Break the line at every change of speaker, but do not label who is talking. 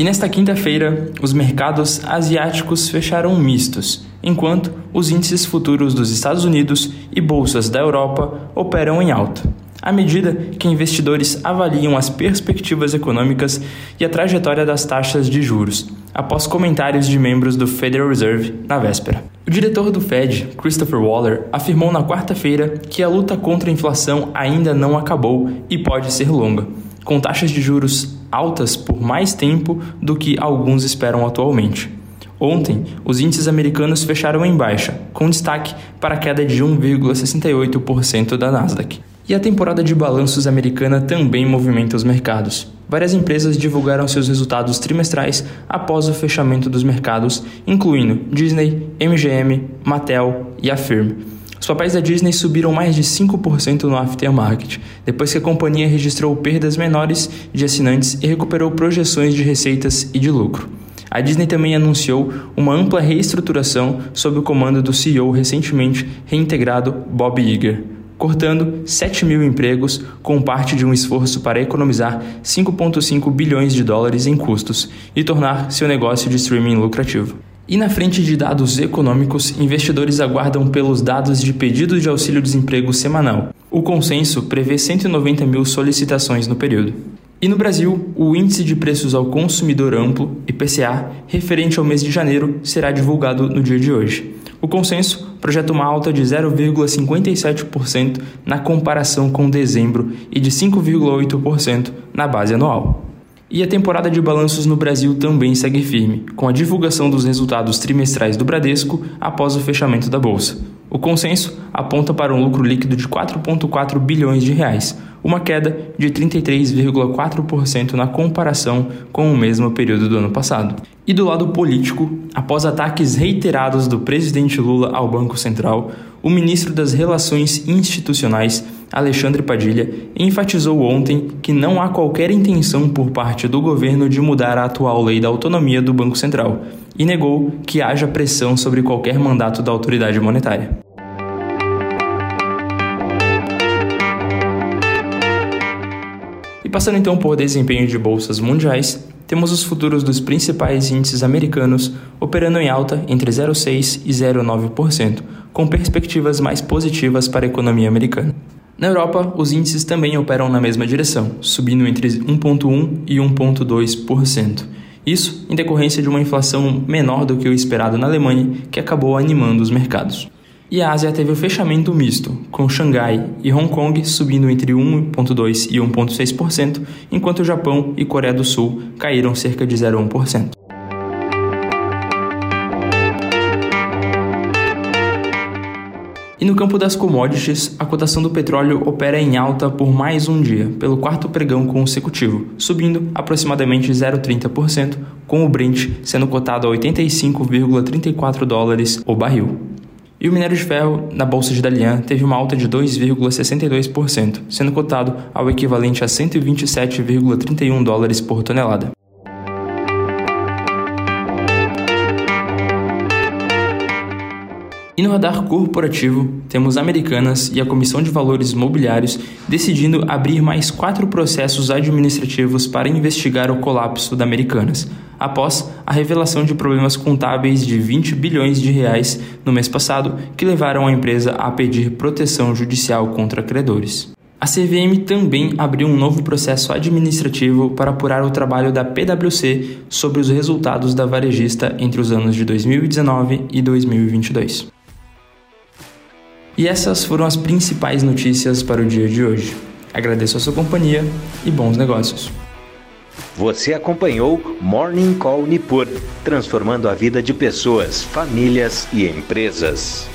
E nesta quinta-feira, os mercados asiáticos fecharam mistos, enquanto os índices futuros dos Estados Unidos e bolsas da Europa operam em alta, à medida que investidores avaliam as perspectivas econômicas e a trajetória das taxas de juros, após comentários de membros do Federal Reserve na véspera. O diretor do Fed, Christopher Waller, afirmou na quarta-feira que a luta contra a inflação ainda não acabou e pode ser longa, com taxas de juros altas por mais tempo do que alguns esperam atualmente. Ontem, os índices americanos fecharam em baixa, com destaque para a queda de 1,68% da Nasdaq. E a temporada de balanços americana também movimenta os mercados. Várias empresas divulgaram seus resultados trimestrais após o fechamento dos mercados, incluindo Disney, MGM, Mattel e a. Os papéis da Disney subiram mais de 5% no aftermarket, depois que a companhia registrou perdas menores de assinantes e recuperou projeções de receitas e de lucro. A Disney também anunciou uma ampla reestruturação sob o comando do CEO recentemente reintegrado Bob Iger, cortando 7 mil empregos com parte de um esforço para economizar 5,5 bilhões de dólares em custos e tornar seu negócio de streaming lucrativo. E na frente de dados econômicos, investidores aguardam pelos dados de pedido de auxílio-desemprego semanal. O consenso prevê 190 mil solicitações no período. E no Brasil, o Índice de Preços ao Consumidor Amplo, IPCA, referente ao mês de janeiro, será divulgado no dia de hoje. O consenso projeta uma alta de 0,57% na comparação com dezembro e de 5,8% na base anual. E a temporada de balanços no Brasil também segue firme, com a divulgação dos resultados trimestrais do Bradesco após o fechamento da bolsa. O consenso aponta para um lucro líquido de 4,4 bilhões de reais, uma queda de 33,4% na comparação com o mesmo período do ano passado. E do lado político, após ataques reiterados do presidente Lula ao Banco Central, o ministro das Relações Institucionais Alexandre Padilha, enfatizou ontem que não há qualquer intenção por parte do governo de mudar a atual lei da autonomia do Banco Central e negou que haja pressão sobre qualquer mandato da autoridade monetária. E passando então por desempenho de bolsas mundiais, temos os futuros dos principais índices americanos operando em alta entre 0,6% e 0,9%, com perspectivas mais positivas para a economia americana. Na Europa, os índices também operam na mesma direção, subindo entre 1,1% e 1,2%. Isso em decorrência de uma inflação menor do que o esperado na Alemanha, que acabou animando os mercados. E a Ásia teve o fechamento misto, com Xangai e Hong Kong subindo entre 1,2% e 1,6%, enquanto o Japão e Coreia do Sul caíram cerca de 0,1%. E no campo das commodities, a cotação do petróleo opera em alta por mais um dia, pelo quarto pregão consecutivo, subindo aproximadamente 0,30%, com o Brent sendo cotado a 85,34 dólares o barril. E o minério de ferro na bolsa de Dalian teve uma alta de 2,62%, sendo cotado ao equivalente a 127,31 dólares por tonelada. E no radar corporativo, temos Americanas e a Comissão de Valores Mobiliários decidindo abrir mais quatro processos administrativos para investigar o colapso da Americanas, após a revelação de problemas contábeis de 20 bilhões de reais no mês passado, que levaram a empresa a pedir proteção judicial contra credores. A CVM também abriu um novo processo administrativo para apurar o trabalho da PwC sobre os resultados da varejista entre os anos de 2019 e 2022. E essas foram as principais notícias para o dia de hoje. Agradeço a sua companhia e bons negócios.
Você acompanhou Morning Call Nipur, transformando a vida de pessoas, famílias e empresas.